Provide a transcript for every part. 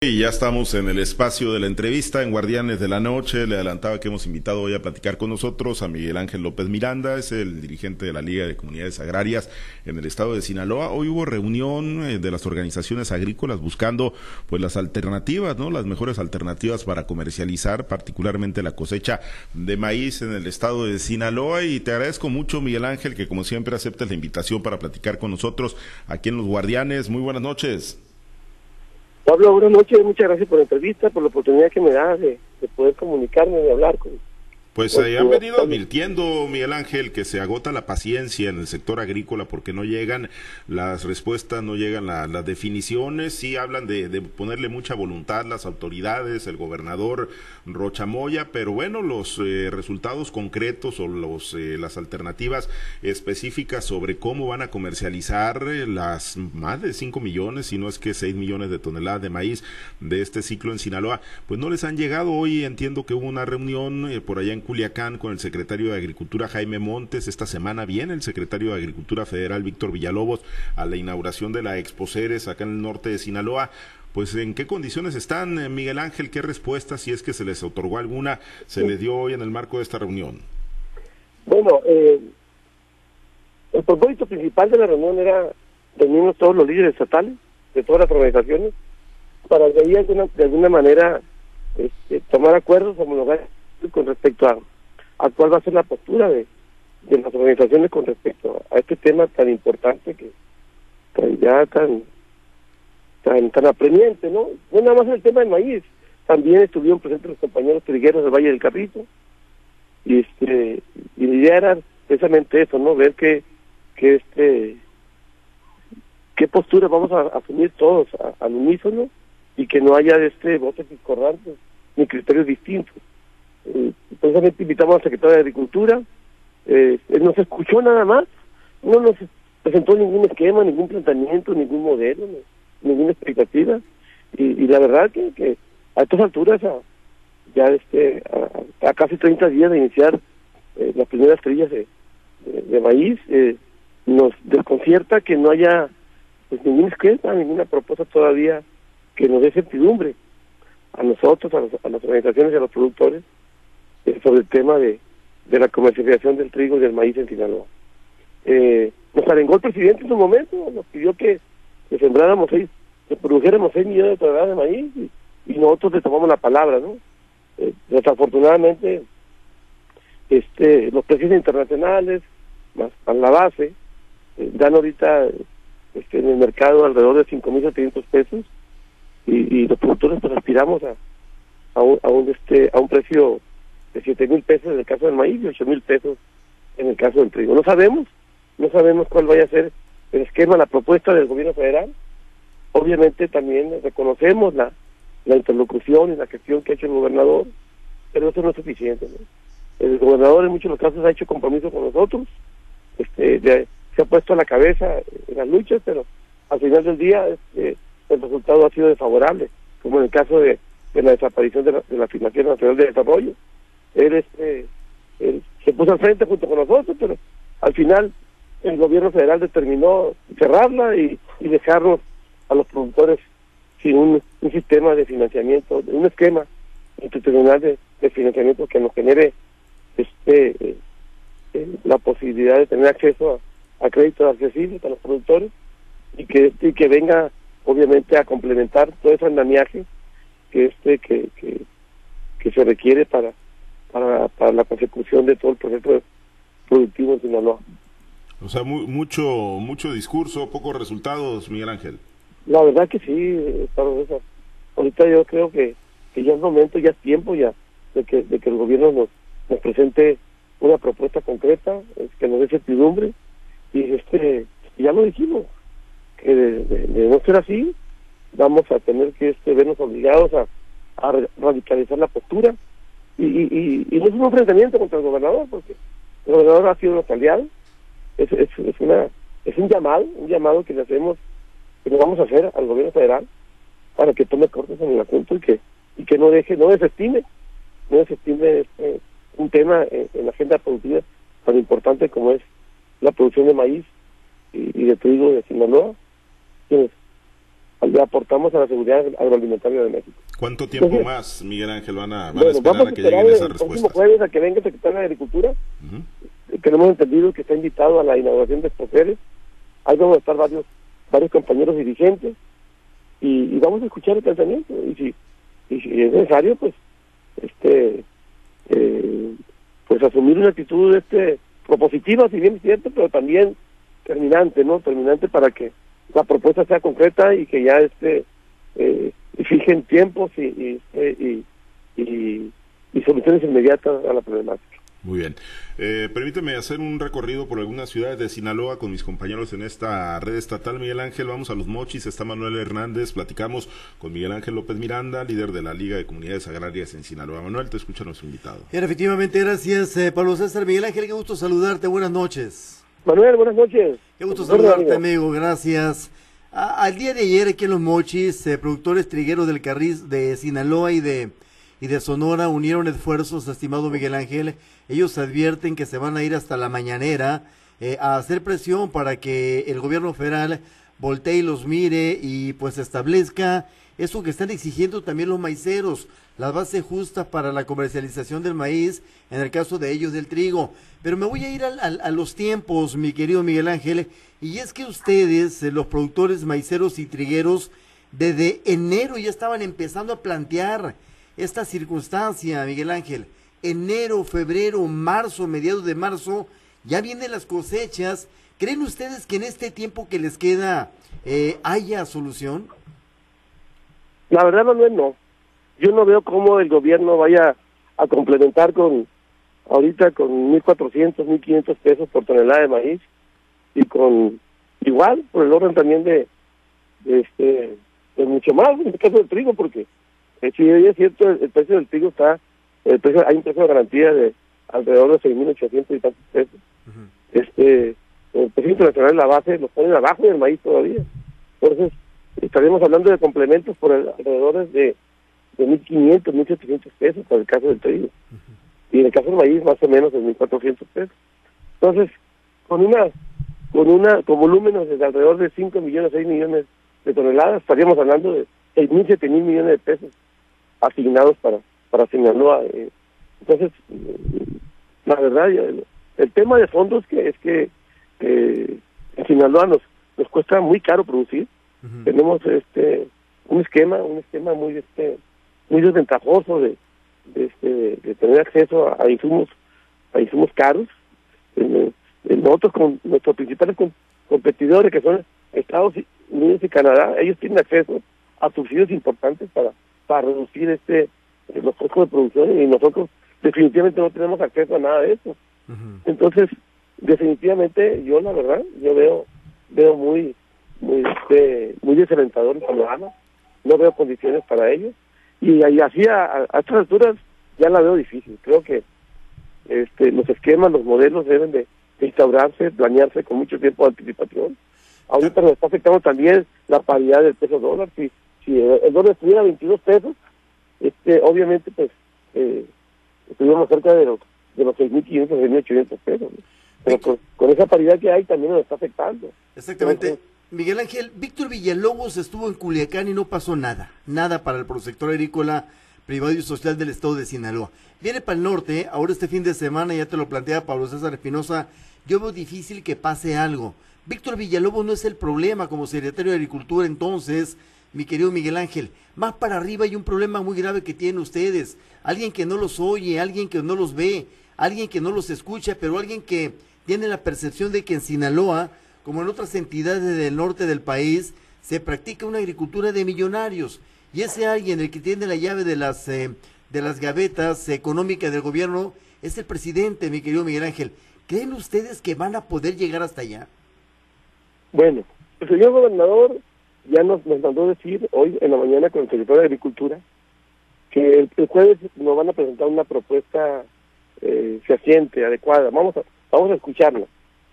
Y ya estamos en el espacio de la entrevista en Guardianes de la Noche. Le adelantaba que hemos invitado hoy a platicar con nosotros a Miguel Ángel López Miranda, es el dirigente de la Liga de Comunidades Agrarias en el estado de Sinaloa. Hoy hubo reunión eh, de las organizaciones agrícolas buscando pues las alternativas, ¿no? Las mejores alternativas para comercializar, particularmente la cosecha de maíz en el estado de Sinaloa. Y te agradezco mucho, Miguel Ángel, que como siempre aceptes la invitación para platicar con nosotros aquí en Los Guardianes. Muy buenas noches. Pablo, buenas noches, muchas gracias por la entrevista, por la oportunidad que me da de, de poder comunicarme, de hablar con, pues se han venido advirtiendo, Miguel Ángel, que se agota la paciencia en el sector agrícola porque no llegan las respuestas, no llegan las definiciones. Sí hablan de, ponerle mucha voluntad las autoridades, el gobernador Rochamoya, pero bueno, los eh, resultados concretos o los, eh, las alternativas específicas sobre cómo van a comercializar eh, las más de 5 millones, si no es que 6 millones de toneladas de maíz de este ciclo en Sinaloa, pues no les han llegado. Hoy entiendo que hubo una reunión por allá en Culiacán con el secretario de Agricultura Jaime Montes. Esta semana viene el secretario de Agricultura Federal Víctor Villalobos a la inauguración de la Exposeres acá en el norte de Sinaloa. Pues en qué condiciones están, eh, Miguel Ángel, qué respuesta, si es que se les otorgó alguna, se les dio hoy en el marco de esta reunión. Bueno, eh, el propósito principal de la reunión era reunirnos todos los líderes estatales de todas las organizaciones para de, alguna, de alguna manera este, tomar acuerdos, homologar con respecto a, a cuál va a ser la postura de, las organizaciones con respecto a este tema tan importante que ya tan tan tan apremiante, ¿no? No nada más el tema del maíz, también estuvieron presentes los compañeros trigueros del Valle del Caprito y este y la idea era precisamente eso, ¿no? Ver que que este qué postura vamos a asumir todos al unísono y que no haya este votos discordantes ni criterios distintos. Eh, precisamente invitamos al secretario de Agricultura, eh, él no se escuchó nada más, no nos presentó ningún esquema, ningún planteamiento, ningún modelo, ninguna expectativa, y, la verdad que, que a estas alturas, ya este a, casi 30 días de iniciar eh, las primeras trillas de, de, maíz, eh, nos desconcierta que no haya pues ningún esquema, ninguna propuesta todavía que nos dé certidumbre a nosotros, a, a las organizaciones y a los productores, eh, sobre el tema de, de la comercialización del trigo y del maíz en Sinaloa. Eh, nos arengó el presidente en su momento, nos pidió que, sembráramos seis, que produjéramos seis millones de toneladas de maíz y, nosotros le tomamos la palabra, ¿no? Eh, desafortunadamente, este, los precios internacionales, más a la base, eh, dan ahorita este, en el mercado alrededor de 5.700 pesos y, y los productores pues aspiramos a, a un, a un, este, a un precio de siete mil pesos en el caso del maíz y ocho mil pesos en el caso del trigo. No sabemos, no sabemos cuál vaya a ser el esquema, la propuesta del gobierno federal. Obviamente también reconocemos la, la interlocución y la gestión que ha hecho el gobernador, pero eso no es suficiente. El gobernador en muchos de los casos ha hecho compromiso con nosotros, este, se ha puesto a la cabeza en las luchas, pero al final del día este, el resultado ha sido desfavorable, como en el caso de, de la desaparición de la, de la Financiera Nacional de Desarrollo, él, este, se puso al frente junto con nosotros, pero al final el gobierno federal determinó cerrarla y, dejarnos a los productores sin un, sistema de financiamiento, un esquema institucional de, financiamiento que nos genere este eh, la posibilidad de tener acceso a, créditos accesibles para los productores y que y que venga obviamente a complementar todo ese andamiaje que este que, que se requiere para para, para la consecución de todo el proceso productivo en Sinaloa. O sea, mucho mucho discurso, pocos resultados, Miguel Ángel. La verdad que sí, Ahorita yo creo que, que ya es momento, ya es tiempo ya de que, de que el gobierno nos, nos presente una propuesta concreta, que nos dé certidumbre y este ya lo dijimos, que de, no ser así, vamos a tener que este, vernos obligados a, a radicalizar la postura y, y, no es un enfrentamiento contra el gobernador, porque el gobernador ha sido nuestro aliado, es, es, es, una, es un llamado, un llamado que le hacemos, que le vamos a hacer al gobierno federal para que tome cortes en el asunto y que, y que no deje, no desestime, no desestime este, un tema en, la agenda productiva tan importante como es la producción de maíz y, de trigo de Sinaloa, le aportamos a la seguridad agroalimentaria de México. ¿Cuánto tiempo más, Miguel Ángel, van a, esperar a que lleguen esas respuestas? jueves a que venga el secretario de Agricultura, que hemos entendido que está invitado a la inauguración de Exposeres. Ahí vamos a estar varios, varios compañeros dirigentes y, vamos a escuchar el pensamiento. Y si, y si es necesario, pues, este, eh, pues asumir una actitud este propositiva, si bien es cierto, pero también terminante, ¿no? Terminante para que la propuesta sea concreta y que ya este eh, fijen tiempos y, y, este, y, y, soluciones inmediatas a la problemática. Muy bien. Eh, permíteme hacer un recorrido por algunas ciudades de Sinaloa con mis compañeros en esta red estatal. Miguel Ángel, vamos a los mochis. Está Manuel Hernández. Platicamos con Miguel Ángel López Miranda, líder de la Liga de Comunidades Agrarias en Sinaloa. Manuel, te escucha nuestro invitado. efectivamente, gracias, eh, Pablo César. Miguel Ángel, qué gusto saludarte. Buenas noches. Manuel, buenas noches. Qué gusto saludarte, amigo. Gracias. al día de ayer aquí en Los Mochis, eh, productores trigueros del Carriz de Sinaloa y de, y de Sonora unieron esfuerzos, estimado Miguel Ángel. Ellos advierten que se van a ir hasta la mañanera eh, a hacer presión para que el gobierno federal voltee y los mire y pues establezca eso que están exigiendo también los maiceros, la base justa para la comercialización del maíz, en el caso de ellos del trigo. Pero me voy a ir a, los tiempos, mi querido Miguel Ángel, y es que ustedes, eh, los productores maiceros y trigueros, desde enero ya estaban empezando a plantear esta circunstancia, Miguel Ángel. Enero, febrero, marzo, mediados de marzo, ya vienen las cosechas. ¿Creen ustedes que en este tiempo que les queda eh, haya solución? La verdad, Manuel, no. Yo no veo cómo el gobierno vaya a complementar con, ahorita con 1.400, 1.500 pesos por tonelada de maíz y con, igual, por el orden también de, este, de mucho más, en el caso del trigo, porque eh, si es cierto, el, precio del trigo está, el precio, hay un precio de garantía de alrededor de 6.800 y tantos pesos. Este, el precio internacional, la base, lo ponen abajo del maíz todavía. Entonces, estaríamos hablando de complementos por alrededor de, de 1.500, 1.700 pesos para el caso del trigo. Y en el caso del maíz, más o menos de 1.400 pesos. Entonces, con una con una con volúmenes de alrededor de 5 millones, 6 millones de toneladas, estaríamos hablando de 6.000, 7.000 millones de pesos asignados para para Sinaloa. Eh. Entonces, la verdad, el, tema de fondo es que, es que eh, en Sinaloa nos, nos cuesta muy caro producir tenemos este un esquema un esquema muy este muy desventajoso de, de este de tener acceso a, insumos a insumos caros. En, nosotros con nuestros principales competidores que son Estados Unidos y Canadá ellos tienen acceso a subsidios importantes para para reducir este los costos de producción y nosotros definitivamente no tenemos acceso a nada de eso. Entonces definitivamente yo la verdad yo veo veo muy muy, este, muy desalentador el panorama, no veo condiciones para ellos, y, ahí así a, estas alturas ya la veo difícil, creo que este, los esquemas, los modelos deben de, instaurarse, planearse con mucho tiempo de anticipación. Ahorita nos está afectando también la paridad del peso dólar, si, si el dólar estuviera a 22 pesos, este, obviamente pues eh, estuviéramos cerca de los de los 6.500, 6.800 pesos. Pero con, esa paridad que hay también nos está afectando. Exactamente. Miguel Ángel, Víctor Villalobos estuvo en Culiacán y no pasó nada, nada para el prosector agrícola privado y social del estado de Sinaloa. Viene para el norte, ahora este fin de semana, ya te lo plantea Pablo César Espinosa, yo veo difícil que pase algo. Víctor Villalobos no es el problema como secretario de Agricultura entonces, mi querido Miguel Ángel. Más para arriba hay un problema muy grave que tienen ustedes. Alguien que no los oye, alguien que no los ve, alguien que no los escucha, pero alguien que tiene la percepción de que en Sinaloa como en otras entidades del norte del país, se practica una agricultura de millonarios. Y ese alguien, el que tiene la llave de las, eh, de las gavetas económicas del gobierno, es el presidente, mi querido Miguel Ángel. ¿Creen ustedes que van a poder llegar hasta allá? Bueno, el señor gobernador ya nos, mandó decir hoy en la mañana con el secretario de Agricultura que el, jueves nos van a presentar una propuesta eh, fehaciente, adecuada. Vamos a, vamos a escucharla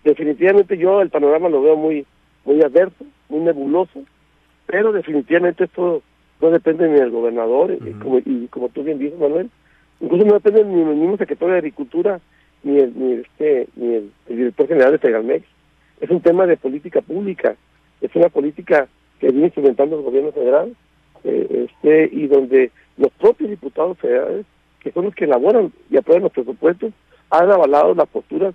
definitivamente yo el panorama lo veo muy muy adverso, muy nebuloso, pero definitivamente esto no depende ni del gobernador, y, como, y como tú bien dices, Manuel, incluso no depende ni del mismo secretario de Agricultura, ni el, ni este, ni el, director general de Tegalmex. Es un tema de política pública, es una política que viene instrumentando el gobierno federal, eh, este, y donde los propios diputados federales, que son los que elaboran y aprueban los presupuestos, han avalado las posturas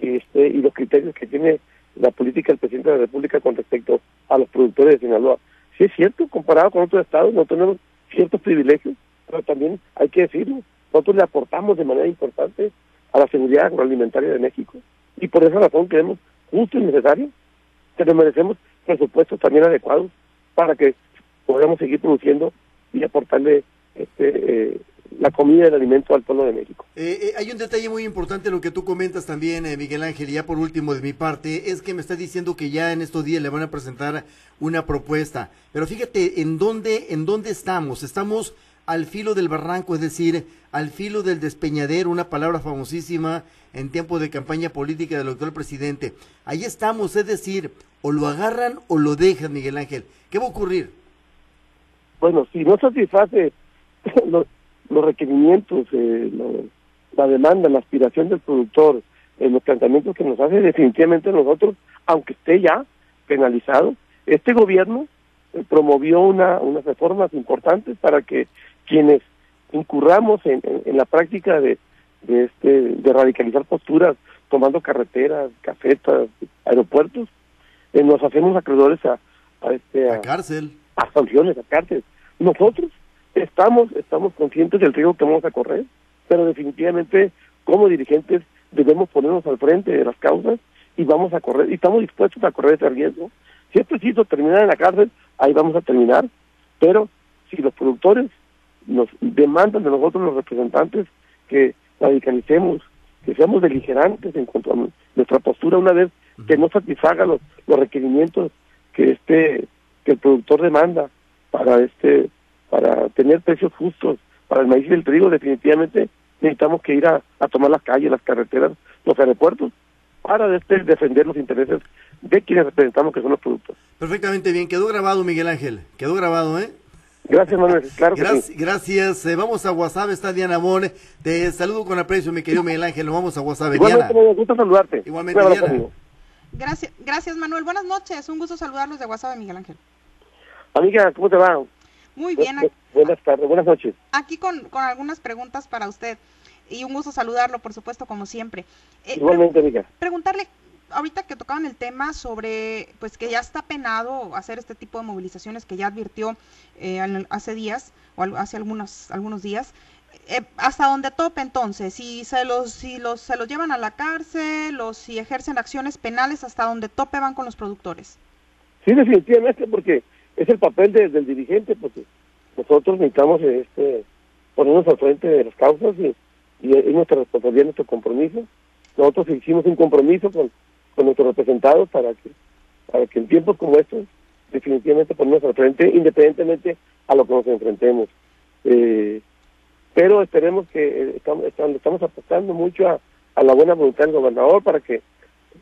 este, y los criterios que tiene la política del presidente de la República con respecto a los productores de Sinaloa. Sí es cierto, comparado con otros estados, no tenemos ciertos privilegios, pero también hay que decirlo, nosotros le aportamos de manera importante a la seguridad agroalimentaria de México y por esa razón creemos justo y necesario que nos merecemos presupuestos también adecuados para que podamos seguir produciendo y aportarle este, eh, la comida y el alimento al pueblo de México. Eh, eh, hay un detalle muy importante lo que tú comentas también, Miguel Ángel, y ya por último de mi parte, es que me estás diciendo que ya en estos días le van a presentar una propuesta, pero fíjate en dónde, en dónde estamos, estamos al filo del barranco, es decir, al filo del despeñadero, una palabra famosísima en tiempo de campaña política del actual presidente. Ahí estamos, es decir, o lo agarran o lo dejan, Miguel Ángel. ¿Qué va a ocurrir? Bueno, si no satisface los, requerimientos, eh, la demanda, la aspiración del productor, en los planteamientos que nos hace definitivamente nosotros, aunque esté ya penalizado, este gobierno eh, promovió una, unas reformas importantes para que quienes incurramos en, la práctica de, de, este, de radicalizar posturas, tomando carreteras, cafetas, aeropuertos, eh, nos hacemos acreedores a, a, este, a, cárcel. A sanciones, a cárcel. Nosotros estamos, estamos conscientes del riesgo que vamos a correr, pero definitivamente como dirigentes debemos ponernos al frente de las causas y vamos a correr, y estamos dispuestos a correr ese riesgo. Si es preciso terminar en la cárcel, ahí vamos a terminar, pero si los productores nos demandan de nosotros los representantes que radicalicemos, que seamos beligerantes en cuanto a nuestra postura una vez que no satisfaga los, los requerimientos que este que el productor demanda para este para tener precios justos para el maíz y el trigo definitivamente necesitamos que ir a, tomar las calles, las carreteras, los aeropuertos para este, defender los intereses de quienes representamos que son los productos. Perfectamente bien, quedó grabado Miguel Ángel, quedó grabado, ¿eh? Gracias, Manuel. Claro Gracias. Eh, vamos a WhatsApp. Está Diana Amor. Te saludo con aprecio, mi querido Miguel Ángel. Vamos a WhatsApp. Igualmente, Diana. me gusta saludarte. Igualmente, Diana. Gracias, gracias, Manuel. Buenas noches. Un gusto saludarlos de WhatsApp, Miguel Ángel. Amiga, ¿cómo te va? Muy bien. buenas tardes, buenas noches. Aquí con, con algunas preguntas para usted. Y un gusto saludarlo, por supuesto, como siempre. Eh, Igualmente, amiga. Preguntarle, ahorita que tocaban el tema sobre, pues que ya está penado hacer este tipo de movilizaciones que ya advirtió eh, hace días o hace algunos, algunos días, eh, hasta donde tope entonces, si se los, si los, se los llevan a la cárcel o si ejercen acciones penales, hasta donde tope van con los productores. Sí, definitivamente, porque es el papel del dirigente, porque nosotros necesitamos este, ponernos al frente de las causas y, y es nuestra responsabilidad, nuestro compromiso. Nosotros hicimos un compromiso con con nuestros representados para que, para que en tiempos como estos definitivamente ponemos al frente independientemente a lo que nos enfrentemos. Eh, pero esperemos que eh, estamos, estamos apostando mucho a, la buena voluntad del gobernador para que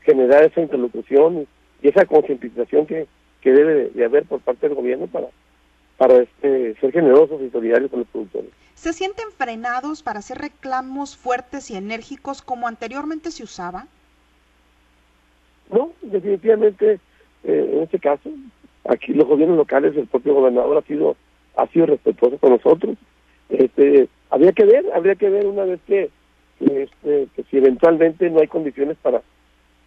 generar esa interlocución y, esa concientización que, que debe de, haber por parte del gobierno para, para este, ser generosos y solidarios con los productores. ¿Se sienten frenados para hacer reclamos fuertes y enérgicos como anteriormente se usaba? No, definitivamente eh, en este caso, aquí los gobiernos locales, el propio gobernador ha sido ha sido respetuoso con nosotros. Este, habría que ver, habría que ver una vez que, este, que si eventualmente no hay condiciones para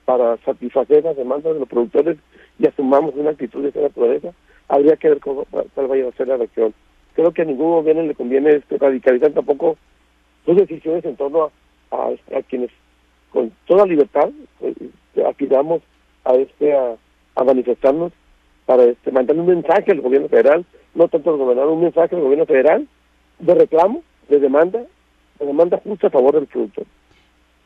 para satisfacer las demandas de los productores y asumamos una actitud de esa naturaleza, habría que ver cómo, cuál vaya a ser la reacción. Creo que a ningún gobierno le conviene este, radicalizar tampoco sus decisiones en torno a, a quienes con toda libertad eh, aspiramos a este a, manifestarnos para este, mandar un mensaje al gobierno federal, no tanto al gobernador, un mensaje al gobierno federal de reclamo, de demanda, de demanda justa a favor del productor.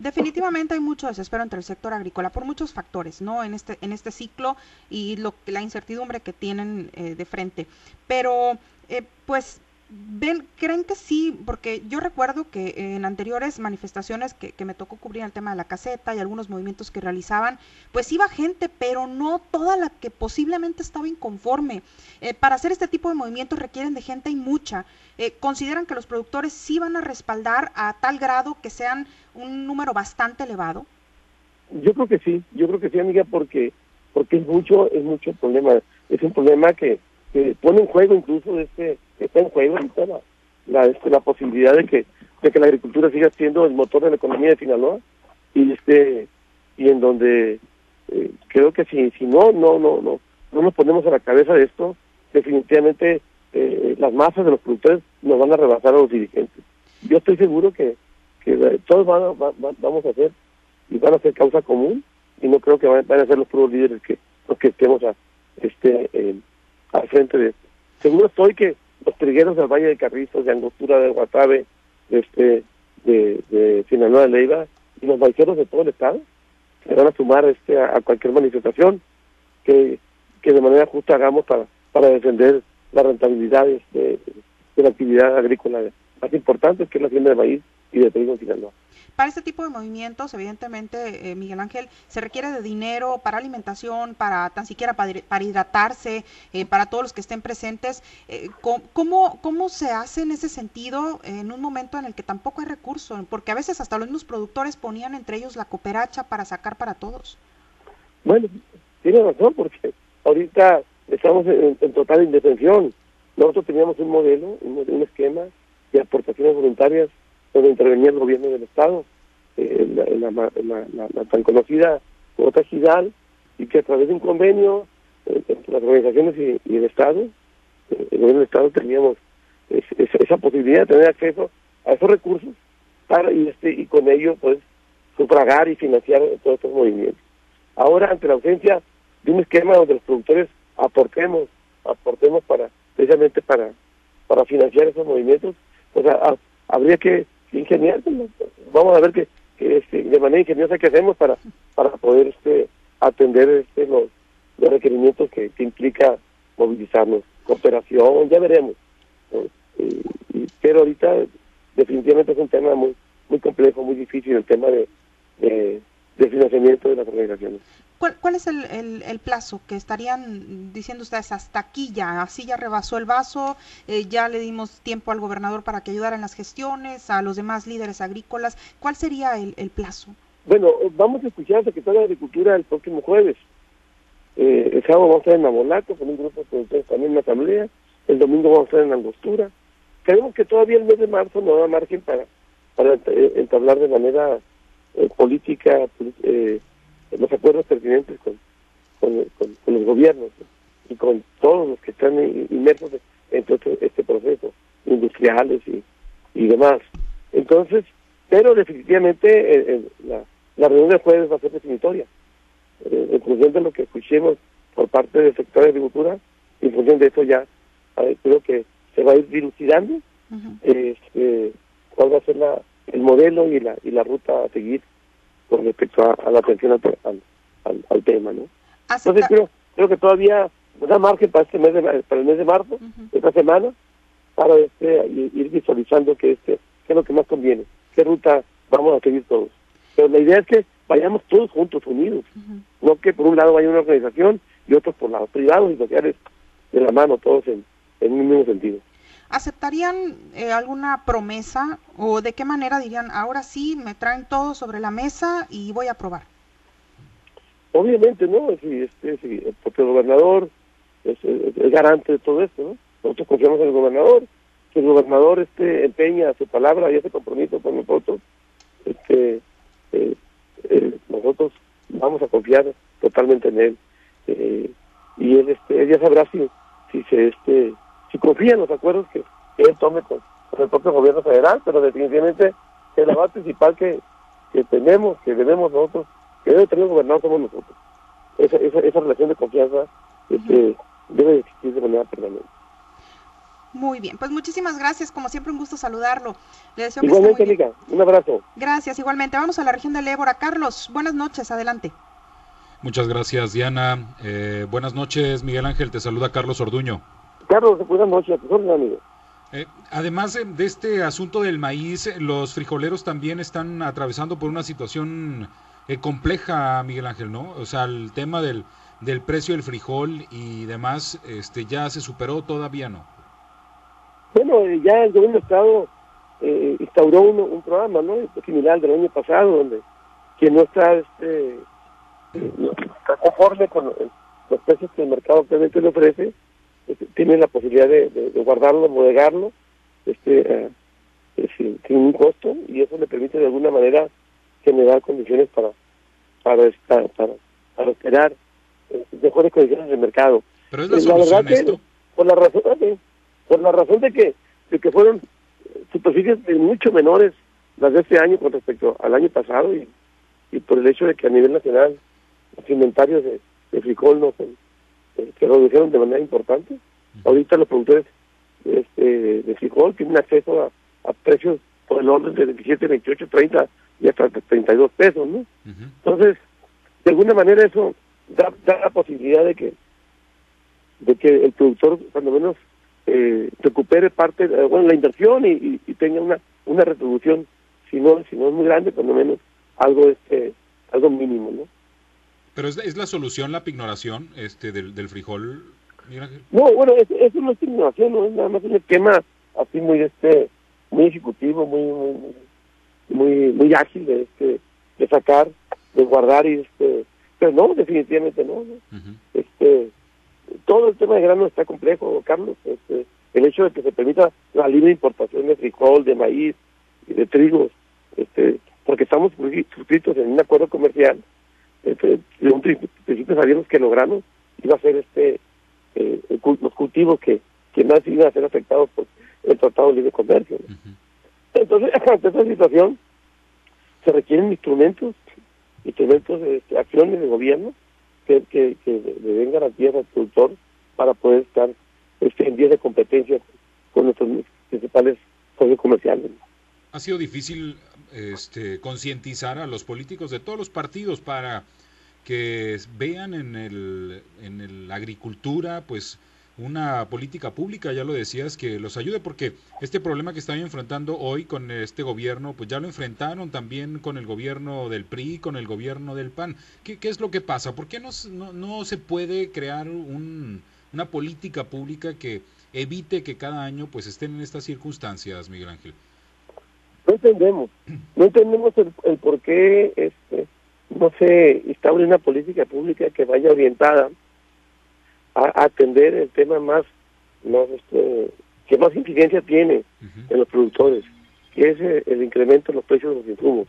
Definitivamente hay mucho desespero entre el sector agrícola por muchos factores, ¿no? En este en este ciclo y lo la incertidumbre que tienen eh, de frente. Pero eh, pues ¿Ven, ¿Creen que sí? Porque yo recuerdo que en anteriores manifestaciones que, me tocó cubrir el tema de la caseta y algunos movimientos que realizaban, pues iba gente, pero no toda la que posiblemente estaba inconforme. Eh, para hacer este tipo de movimientos requieren de gente y mucha. Eh, ¿Consideran que los productores sí van a respaldar a tal grado que sean un número bastante elevado? Yo creo que sí, yo creo que sí, amiga, porque porque es mucho es mucho problema. es un problema que, pone en juego incluso este está en juego la, la, este, la posibilidad de que de que la agricultura siga siendo el motor de la economía de Sinaloa. Y este y en donde eh, creo que si si no no no no no nos ponemos a la cabeza de esto definitivamente eh, las masas de los productores nos van a rebasar a los dirigentes. Yo estoy seguro que que todos van vamos a hacer y van a ser causa común y no creo que van, a ser los puros líderes que los que estemos a, este al frente de esto. Seguro estoy que los trigueros del Valle de Carrizos, de Angostura, de Guatave, este, de, de Sinaloa de Leiva y los banqueros de todo el estado se van a sumar este a, cualquier manifestación que, que de manera justa hagamos para, para defender la rentabilidad este, de la actividad agrícola más importante que es la hacienda de maíz y de trigo en Sinaloa. Para este tipo de movimientos, evidentemente, eh, Miguel Ángel, se requiere de dinero para alimentación, para tan siquiera para, hidratarse, eh, para todos los que estén presentes. Eh, ¿cómo, ¿Cómo se hace en ese sentido en un momento en el que tampoco hay recursos? Porque a veces hasta los mismos productores ponían entre ellos la cooperacha para sacar para todos. Bueno, tiene razón, porque ahorita estamos en, total indefensión. Nosotros teníamos un modelo, un esquema de aportaciones voluntarias donde intervenía el gobierno del Estado, eh, en, la, tan conocida cuota Gidal, y que a través de un convenio eh, entre las organizaciones y, el Estado, eh, el gobierno del Estado teníamos esa posibilidad de tener acceso a esos recursos para y este y con ello pues sufragar y financiar todos estos movimientos. Ahora ante la ausencia de un esquema donde los productores aportemos, aportemos para precisamente para para financiar esos movimientos, pues habría que ingeniar, vamos a ver que, este, de manera ingeniosa qué hacemos para para poder este atender este los, requerimientos que, implica movilizarnos, cooperación, ya veremos. pero ahorita definitivamente es un tema muy muy complejo, muy difícil el tema de, de financiamiento de las organizaciones. ¿Cuál, es el, el, plazo que estarían diciendo ustedes hasta aquí ya? Así ya rebasó el vaso, eh, ya le dimos tiempo al gobernador para que ayudara en las gestiones, a los demás líderes agrícolas. ¿Cuál sería el, el plazo? Bueno, vamos a escuchar al secretario de Agricultura el próximo jueves. Eh, el sábado vamos a estar en Amolato con un grupo de productores también en la asamblea. El domingo vamos a estar en Angostura. Creemos que todavía el mes de marzo no da margen para, para entablar de manera eh, política eh, los acuerdos pertinentes con, con, los gobiernos y con todos los que están inmersos en todo este, este proceso, industriales y, y demás. Entonces, pero definitivamente eh, la, la reunión de jueves va a ser definitoria. en función de lo que escuchemos por parte del sector de agricultura, en función de eso ya creo que se va a ir dilucidando este, cuál va a ser la, el modelo y la, y la ruta a seguir con respecto a, la atención al, al, tema, ¿no? Entonces creo, creo que todavía da margen para este mes de, para el mes de marzo, esta semana, para este, ir visualizando que este, qué es lo que más conviene, qué ruta vamos a seguir todos. Pero la idea es que vayamos todos juntos, unidos, no que por un lado vaya una organización y otros por lados privados y sociales de la mano, todos en, en un mismo sentido. ¿Aceptarían eh, alguna promesa o de qué manera dirían, ahora sí, me traen todo sobre la mesa y voy a probar? Obviamente, ¿no? Sí, este, porque el gobernador es, garante de todo esto, ¿no? Nosotros confiamos en el gobernador, que el gobernador este, empeña su palabra y ese compromiso con nosotros, este, eh, eh, nosotros vamos a confiar totalmente en él. y él, este, ya sabrá si, si se este si confía en los acuerdos que, él tome con, el propio gobierno federal, pero definitivamente el labor principal que, que tenemos, que debemos nosotros, que debe tener el gobernador somos nosotros. Esa, esa, esa relación de confianza este, debe existir de manera permanente. Muy bien, pues muchísimas gracias, como siempre un gusto saludarlo. Le deseo igualmente, Liga, un abrazo. Gracias, igualmente. Vamos a la región del Ébora. Carlos, buenas noches, adelante. Muchas gracias, Diana. Eh, buenas noches, Miguel Ángel, te saluda Carlos Orduño. Carlos, buenas noches, amigo. Eh, además de este asunto del maíz, los frijoleros también están atravesando por una situación eh, compleja, Miguel Ángel, ¿no? O sea, el tema del, del precio del frijol y demás, este, ya se superó, todavía no. Bueno, eh, ya el gobierno del Estado instauró un, programa, ¿no? Similar del año pasado, donde quien no está, este, está conforme con, los precios que el mercado actualmente le ofrece, este, tiene la posibilidad de, guardarlo, bodegarlo, este, eh, eh, sin, un costo, y eso le permite de alguna manera generar condiciones para para para, para, esperar mejores condiciones del mercado. Pero es la, solución esto. por la razón por la razón de que de que fueron superficies mucho menores las de este año con respecto al año pasado y, y por el hecho de que a nivel nacional los inventarios de, de frijol no se, redujeron de manera importante. Ahorita los productores este, de frijol tienen acceso a, precios por el orden de 17, 28, 30 y hasta 32 pesos, ¿no? Entonces, de alguna manera eso da, da la posibilidad de que de que el productor, cuando menos, eh, recupere parte, de bueno, la inversión y, y, tenga una una retribución, si no, si no es muy grande, cuando menos algo este algo mínimo, ¿no? Pero es, es la solución la pignoración este del, del frijol, No, bueno, eso, no es pignoración, no es nada más un esquema así muy este muy ejecutivo, muy muy muy, ágil de este de sacar, de guardar y este pero no, definitivamente no. Este todo el tema de grano está complejo, Carlos. Este, el hecho de que se permita la libre importación de frijol, de maíz y de trigo, este, porque estamos suscritos en un acuerdo comercial de un principio sabíamos que los granos iba a ser este eh, los cultivos que, que más iban a ser afectados por el Tratado de Libre Comercio. Entonces, ante esta situación, se requieren instrumentos, instrumentos de este, acciones de gobierno que, que, que le den garantías al productor para poder estar este, en vías de competencia con nuestros principales socios comerciales. Ha sido difícil este, concientizar a los políticos de todos los partidos para que vean en, el, en la agricultura, pues una política pública, ya lo decías, que los ayude, porque este problema que están enfrentando hoy con este gobierno, pues ya lo enfrentaron también con el gobierno del PRI, con el gobierno del PAN. ¿Qué, qué es lo que pasa? ¿Por qué no, no, no se puede crear un, una política pública que evite que cada año pues estén en estas circunstancias, Miguel Ángel? No entendemos, no entendemos el, por qué este, no se instaure una política pública que vaya orientada a, atender el tema más, más este, que más incidencia tiene en los productores, que es el, incremento de los precios de los insumos.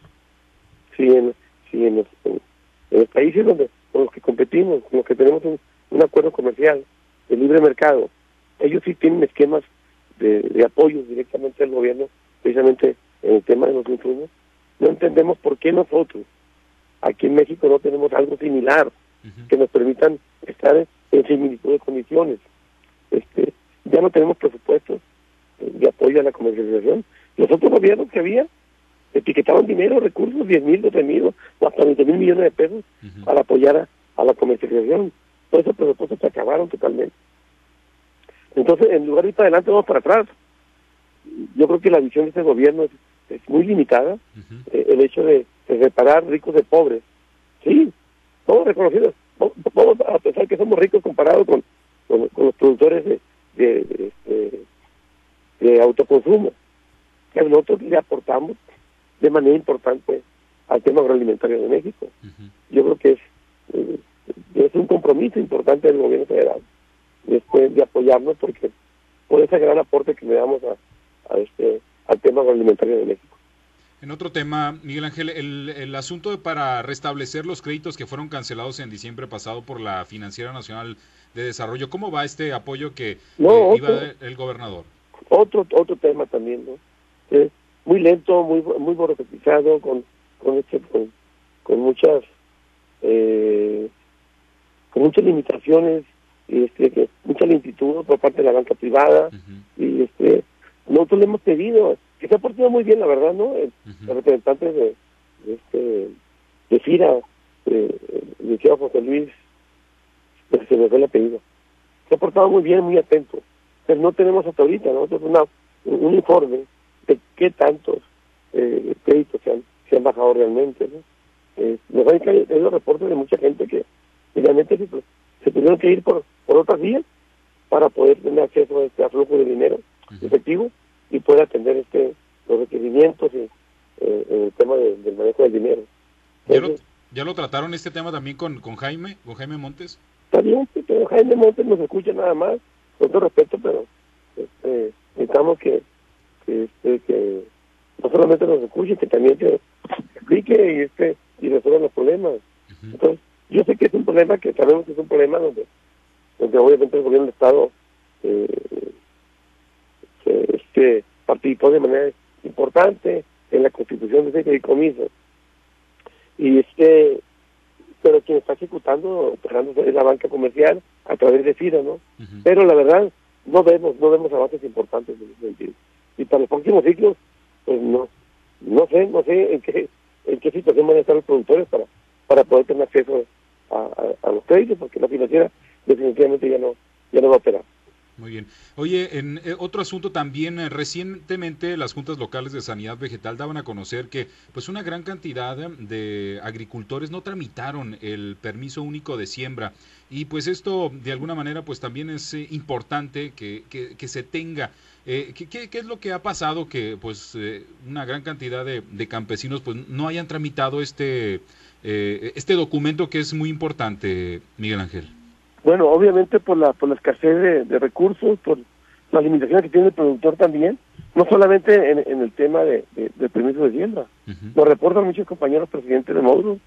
Si en, si en, los, países donde con los que competimos, con los que tenemos un, acuerdo comercial de libre mercado, ellos sí tienen esquemas de, de apoyo directamente al gobierno, precisamente en el tema de los insumos, no entendemos por qué nosotros aquí en México no tenemos algo similar que nos permitan estar en similitud de condiciones. Este, ya no tenemos presupuestos de apoyo a la comercialización. Los otros gobiernos que había etiquetaban dinero, recursos, 10 mil, 12 mil o hasta 20 mil millones de pesos para apoyar a, la comercialización. Todos esos presupuestos se acabaron totalmente. Entonces, en lugar de ir para adelante, vamos para atrás. Yo creo que la visión de este gobierno es, muy limitada. Eh, el hecho de, de, separar ricos de pobres. Sí, todos reconocidos vamos a pensar que somos ricos comparados con, con, los productores de, de, de, de, autoconsumo, que nosotros le aportamos de manera importante al tema agroalimentario de México. Yo creo que es, eh, es un compromiso importante del gobierno federal después de apoyarnos porque por ese gran aporte que le damos a, a este al tema agroalimentario de México. En otro tema, Miguel Ángel, el, el asunto de para restablecer los créditos que fueron cancelados en diciembre pasado por la Financiera Nacional de Desarrollo, ¿cómo va este apoyo que no, eh, iba el gobernador? Otro otro tema también, ¿no? muy lento, muy muy burocratizado, con con, este, con, muchas eh, con muchas limitaciones y este mucha lentitud por parte de la banca privada y este nosotros le hemos pedido que se ha portado muy bien, la verdad, ¿no? El, representante de, este de FIRA, eh, el José Luis, pues, se me fue el apellido, se ha portado muy bien, muy atento. Pero no tenemos hasta ahorita, nosotros una, un, informe de qué tantos eh, créditos se han, se han bajado realmente, ¿no? Eh, nos han caído reportes de mucha gente que realmente se, se tuvieron que ir por, por otras vías para poder tener acceso a este flujo de dinero efectivo y puede atender este los requerimientos y eh, el tema del manejo del dinero. ¿Ya, lo, ¿Ya lo, trataron este tema también con, con Jaime, con Jaime Montes? bien, pero Jaime Montes nos escucha nada más, con todo respeto, pero este, necesitamos que, que, este, que no solamente nos escuche, que también que explique y este y resuelva los problemas. Entonces, yo sé que es un problema, que sabemos que es un problema donde, donde obviamente el gobierno del Estado eh, este, participó de manera importante en la constitución de ese fideicomiso. Y este, pero quien está ejecutando, operando es la banca comercial a través de FIRA, ¿no? Pero la verdad, no vemos, no vemos avances importantes en ese sentido. Y para los próximos ciclos, pues no, no sé, no sé en qué, en qué situación van a estar los productores para, para poder tener acceso a, a los créditos, porque la financiera definitivamente ya no, ya no va a operar. Muy bien. Oye, en eh, otro asunto también, eh, recientemente las juntas locales de sanidad vegetal daban a conocer que pues una gran cantidad de agricultores no tramitaron el permiso único de siembra y pues esto de alguna manera pues también es eh, importante que, que, se tenga. ¿qué, qué, es lo que ha pasado que pues una gran cantidad de, de, campesinos pues no hayan tramitado este, este documento que es muy importante, Miguel Ángel? Bueno, obviamente por la, por la escasez de, recursos, por la limitación que tiene el productor también, no solamente en, el tema de, del permiso de siembra. Nos reportan muchos compañeros presidentes de módulos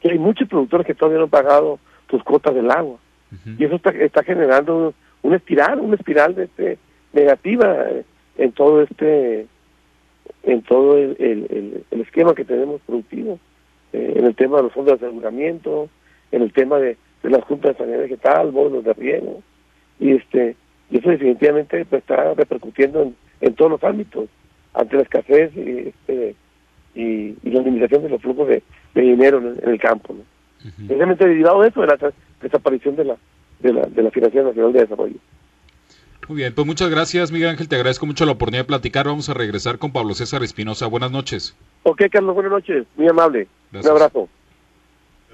que hay muchos productores que todavía no han pagado sus cuotas del agua. Y eso está, está generando una espiral, una espiral de este, negativa en todo este en todo el, el, esquema que tenemos productivo, eh, en el tema de los fondos de aseguramiento, en el tema de, de las juntas de sanidad vegetal, bonos de riego, y este y eso definitivamente pues, está repercutiendo en, todos los ámbitos, ante la escasez y, este, y, la limitación de los flujos de, dinero en el, campo. ¿no? Precisamente derivado de eso, de la desaparición de la, de la, de la Financiación Nacional de Desarrollo. Muy bien, pues muchas gracias, Miguel Ángel. Te agradezco mucho la oportunidad de platicar. Vamos a regresar con Pablo César Espinosa. Buenas noches. Ok, Carlos, buenas noches. Muy amable. Un abrazo.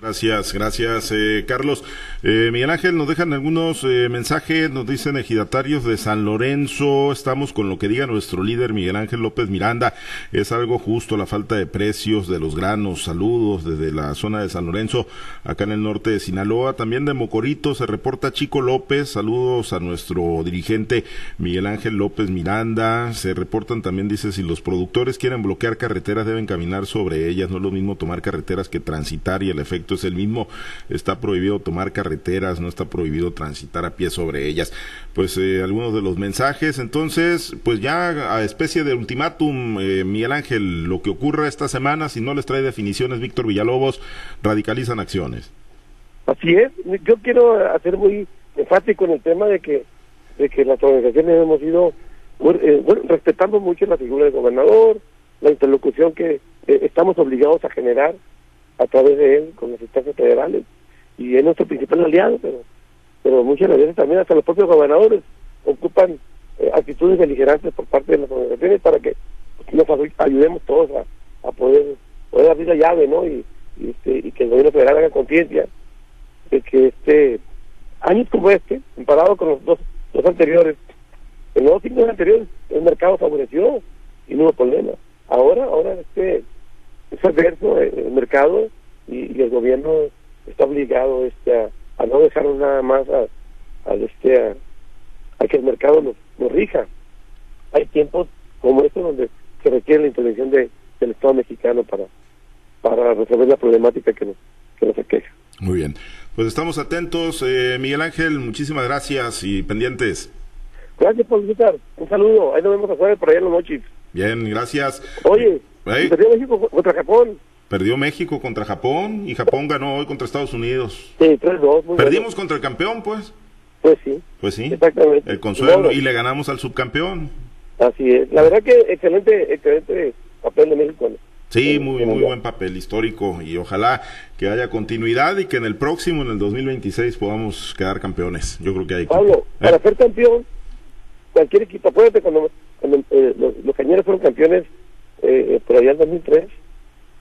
Gracias, gracias, eh, Carlos. Eh, Miguel Ángel, nos dejan algunos eh, mensajes, nos dicen ejidatarios de San Lorenzo, estamos con lo que diga nuestro líder Miguel Ángel López Miranda, es algo justo la falta de precios de los granos, saludos desde la zona de San Lorenzo, acá en el norte de Sinaloa, también de Mocorito se reporta Chico López, saludos a nuestro dirigente Miguel Ángel López Miranda, se reportan también, dice, si los productores quieren bloquear carreteras deben caminar sobre ellas, no es lo mismo tomar carreteras que transitar y el efecto es el mismo, está prohibido tomar carreteras, no está prohibido transitar a pie sobre ellas. Pues eh, algunos de los mensajes, entonces, pues ya a especie de ultimátum, eh, Miguel Ángel, lo que ocurra esta semana, si no les trae definiciones Víctor Villalobos, radicalizan acciones. Así es, yo quiero hacer muy enfático en el tema de que, de que las organizaciones hemos ido eh, respetando mucho la figura del gobernador, la interlocución que estamos obligados a generar a través de él con las instancias federales y es nuestro principal aliado, pero pero muchas veces también hasta los propios gobernadores ocupan eh, actitudes beligerantes por parte de las organizaciones para que nos ayudemos todos a, a poder poder abrir la llave, ¿no? Y, este, y que el gobierno federal haga conciencia de que este años como este, comparado con los dos, los anteriores, en los dos anteriores el mercado favoreció y no hubo problema. Ahora, ahora este es adverso el mercado y, el gobierno está obligado este a, no dejar nada más a, este a, que el mercado nos, rija. Hay tiempos como estos donde se requiere la intervención de, del Estado mexicano para para resolver la problemática que nos que nos aqueja. Muy bien. Pues estamos atentos. Eh, Miguel Ángel muchísimas gracias y pendientes. Gracias por visitar. Un saludo. Ahí nos vemos afuera por allá en la noche. Bien gracias. Oye Perdió México contra Japón. Perdió México contra Japón y Japón ganó hoy contra Estados Unidos. Sí, 3-2. Perdimos contra el campeón, pues. Pues sí. Pues sí. Exactamente. El consuelo y le ganamos al subcampeón. Así es. La verdad que excelente, excelente papel de México. Sí, muy, muy buen papel histórico y ojalá que haya continuidad y que en el próximo, en el 2026, podamos quedar campeones. Yo creo que hay. Pablo, para ¿Eh? ser campeón, cualquier equipo, acuérdate cuando, eh, los, los cañeros fueron campeones eh, por allá en 2003,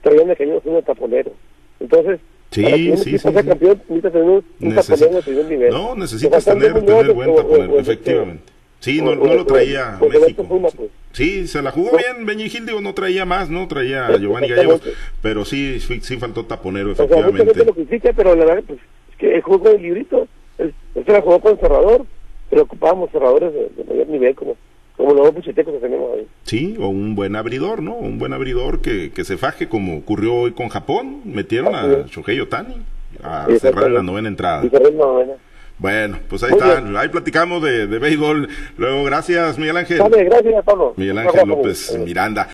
traían de cañón un taponero. Entonces, Sí, sí, sí, sí. campeón, necesitas tener un, taponero de primer nivel. No, necesitas tener, tener buen taponero, efectivamente. Sí, no, no lo traía México. Pues. Sí, se la jugó bien Beñigil, digo, no traía más, no traía a Giovanni Gallegos, pero sí, sí, faltó taponero, efectivamente. O sea, lo critica, pero la verdad, pues, es que el juego del librito, el, Este era jugó con cerrador, pero ocupábamos cerradores de, de mayor nivel, como, como los dos buchetecos que tenemos ahí. Sí, o un buen abridor, ¿no? Un buen abridor que, que se faje como ocurrió hoy con Japón. Metieron Así a. Shohei Otani a cerrar la novena entrada. Y cerró en la novena. Bueno, pues ahí Muy está. bien. Ahí platicamos de, de béisbol. Luego, gracias, Miguel Ángel. Dale, gracias, Pablo. Miguel Ángel. López Miranda.